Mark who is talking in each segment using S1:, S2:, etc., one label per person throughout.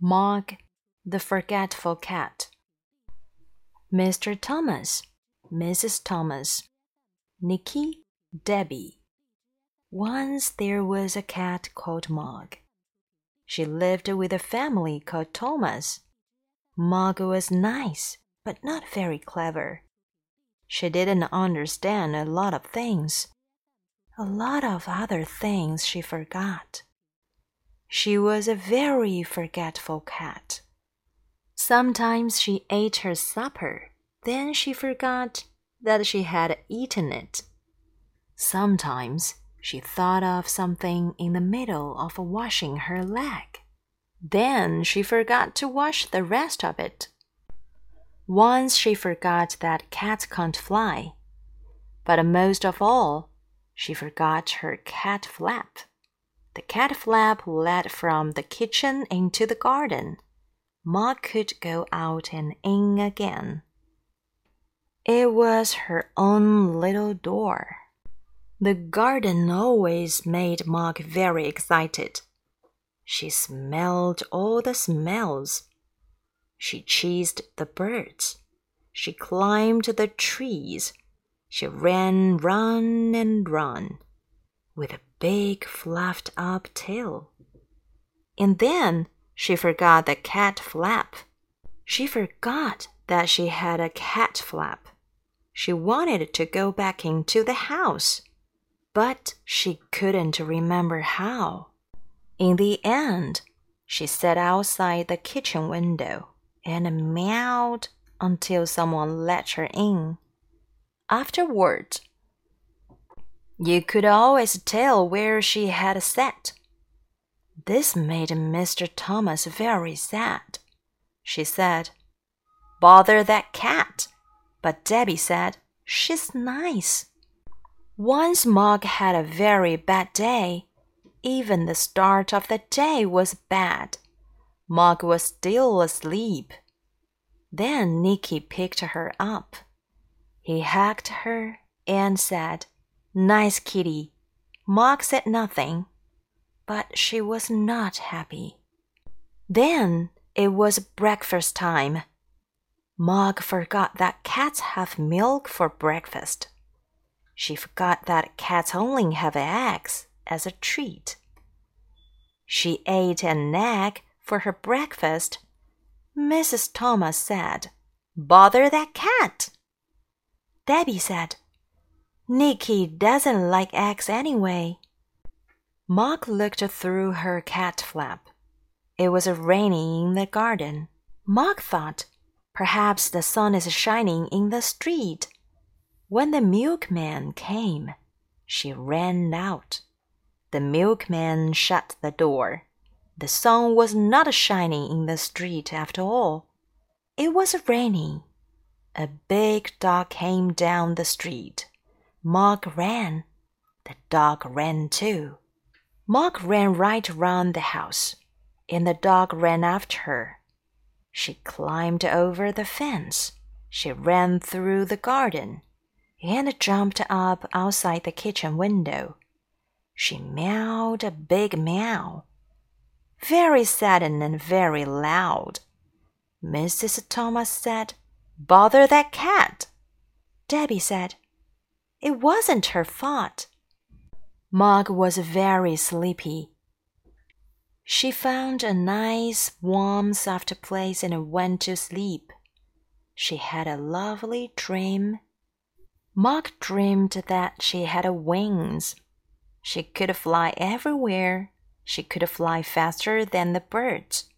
S1: Mog, the Forgetful Cat. Mr. Thomas, Mrs. Thomas, Nicky, Debbie. Once there was a cat called Mog. She lived with a family called Thomas. Mog was nice, but not very clever. She didn't understand a lot of things. A lot of other things she forgot. She was a very forgetful cat. Sometimes she ate her supper, then she forgot that she had eaten it. Sometimes she thought of something in the middle of washing her leg. Then she forgot to wash the rest of it. Once she forgot that cats can't fly. But most of all, she forgot her cat flap. The cat flap led from the kitchen into the garden. Mog could go out and in again. It was her own little door. The garden always made Mog very excited. She smelled all the smells. She chased the birds. She climbed the trees. She ran, run, and run with a big fluffed up tail. And then she forgot the cat flap. She forgot that she had a cat flap. She wanted to go back into the house, but she couldn't remember how. In the end, she sat outside the kitchen window and meowed until someone let her in. Afterward, you could always tell where she had sat. This made Mr. Thomas very sad. She said, Bother that cat. But Debbie said, She's nice. Once Mog had a very bad day. Even the start of the day was bad. Mog was still asleep. Then Nicky picked her up. He hugged her and said, Nice kitty. Mog said nothing, but she was not happy. Then it was breakfast time. Mog forgot that cats have milk for breakfast. She forgot that cats only have eggs as a treat. She ate an egg for her breakfast. Mrs. Thomas said, Bother that cat. Debbie said, Nicky doesn't like eggs anyway. Mog looked through her cat flap. It was raining in the garden. Mog thought, perhaps the sun is shining in the street. When the milkman came, she ran out. The milkman shut the door. The sun was not shining in the street after all. It was raining. A big dog came down the street. Mog ran. The dog ran too. Mog ran right round the house, and the dog ran after her. She climbed over the fence. She ran through the garden and jumped up outside the kitchen window. She meowed a big meow, very sudden and very loud. Mrs. Thomas said, Bother that cat. Debbie said, it wasn't her fault. Mog was very sleepy. She found a nice, warm, soft place and went to sleep. She had a lovely dream. Mog dreamed that she had wings. She could fly everywhere. She could fly faster than the birds,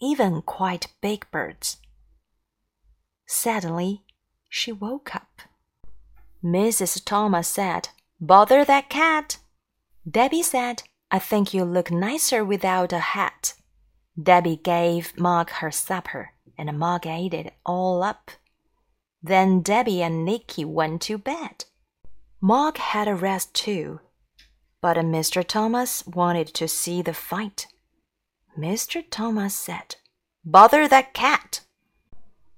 S1: even quite big birds. Suddenly, she woke up. Mrs. Thomas said, Bother that cat. Debbie said, I think you look nicer without a hat. Debbie gave Mog her supper, and Mog ate it all up. Then Debbie and Nicky went to bed. Mog had a rest too, but Mr. Thomas wanted to see the fight. Mr. Thomas said, Bother that cat.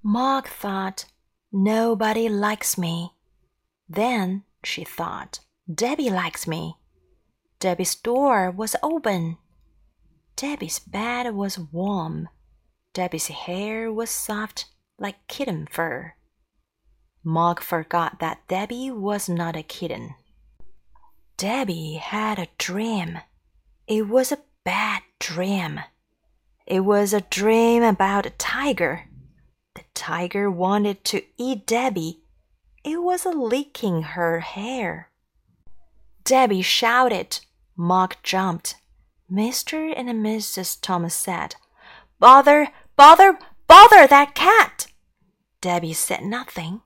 S1: Mog thought, Nobody likes me. Then she thought, Debbie likes me. Debbie's door was open. Debbie's bed was warm. Debbie's hair was soft like kitten fur. Mog forgot that Debbie was not a kitten. Debbie had a dream. It was a bad dream. It was a dream about a tiger. The tiger wanted to eat Debbie. It was licking her hair. Debbie shouted. Mog jumped. Mr. and Mrs. Thomas said, Bother, bother, bother that cat! Debbie said nothing.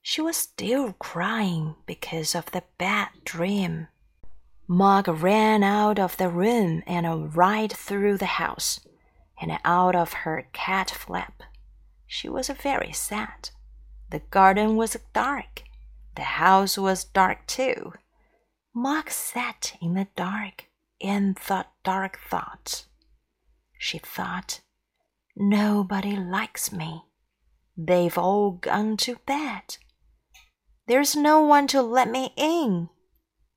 S1: She was still crying because of the bad dream. Mog ran out of the room and right through the house, and out of her cat flap. She was very sad. The garden was dark. The house was dark too. Mog sat in the dark and thought dark thoughts. She thought, Nobody likes me. They've all gone to bed. There's no one to let me in,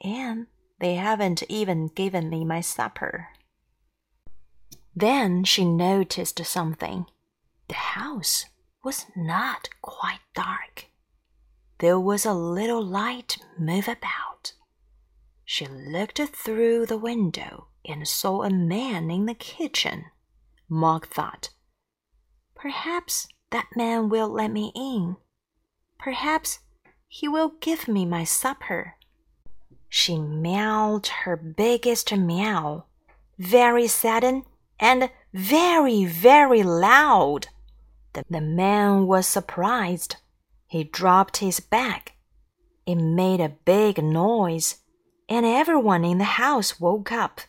S1: and they haven't even given me my supper. Then she noticed something. The house was not quite dark. There was a little light move about. She looked through the window and saw a man in the kitchen. Mog thought, Perhaps that man will let me in. Perhaps he will give me my supper. She meowed her biggest meow, very sudden and very, very loud. The, man was surprised. He dropped his bag. It made a big noise, and everyone in the house woke up.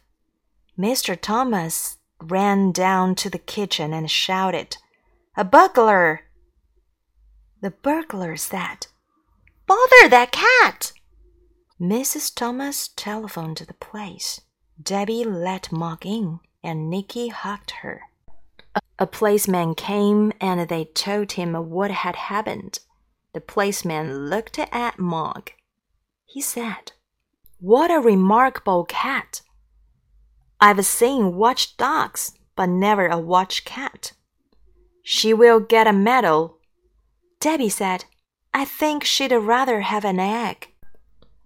S1: Mr. Thomas ran down to the kitchen and shouted, A burglar! The burglar said, Bother that cat! Mrs. Thomas telephoned to the place. Debbie let Mog in, and Nicky hugged her. A, policeman came and they told him what had happened. The policeman looked at Mog. He said, What a remarkable cat! I've seen watch dogs, but never a watch cat. She will get a medal. Debbie said, I think she'd rather have an egg.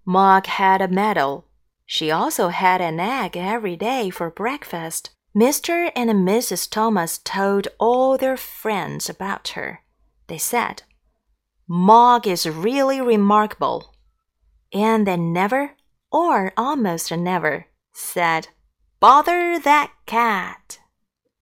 S1: Mog had a medal. She also had an egg every day for breakfast. Mr. and Mrs. Thomas told all their friends about her. They said, Mog is really remarkable. And they never, or almost never, said, Bother that cat.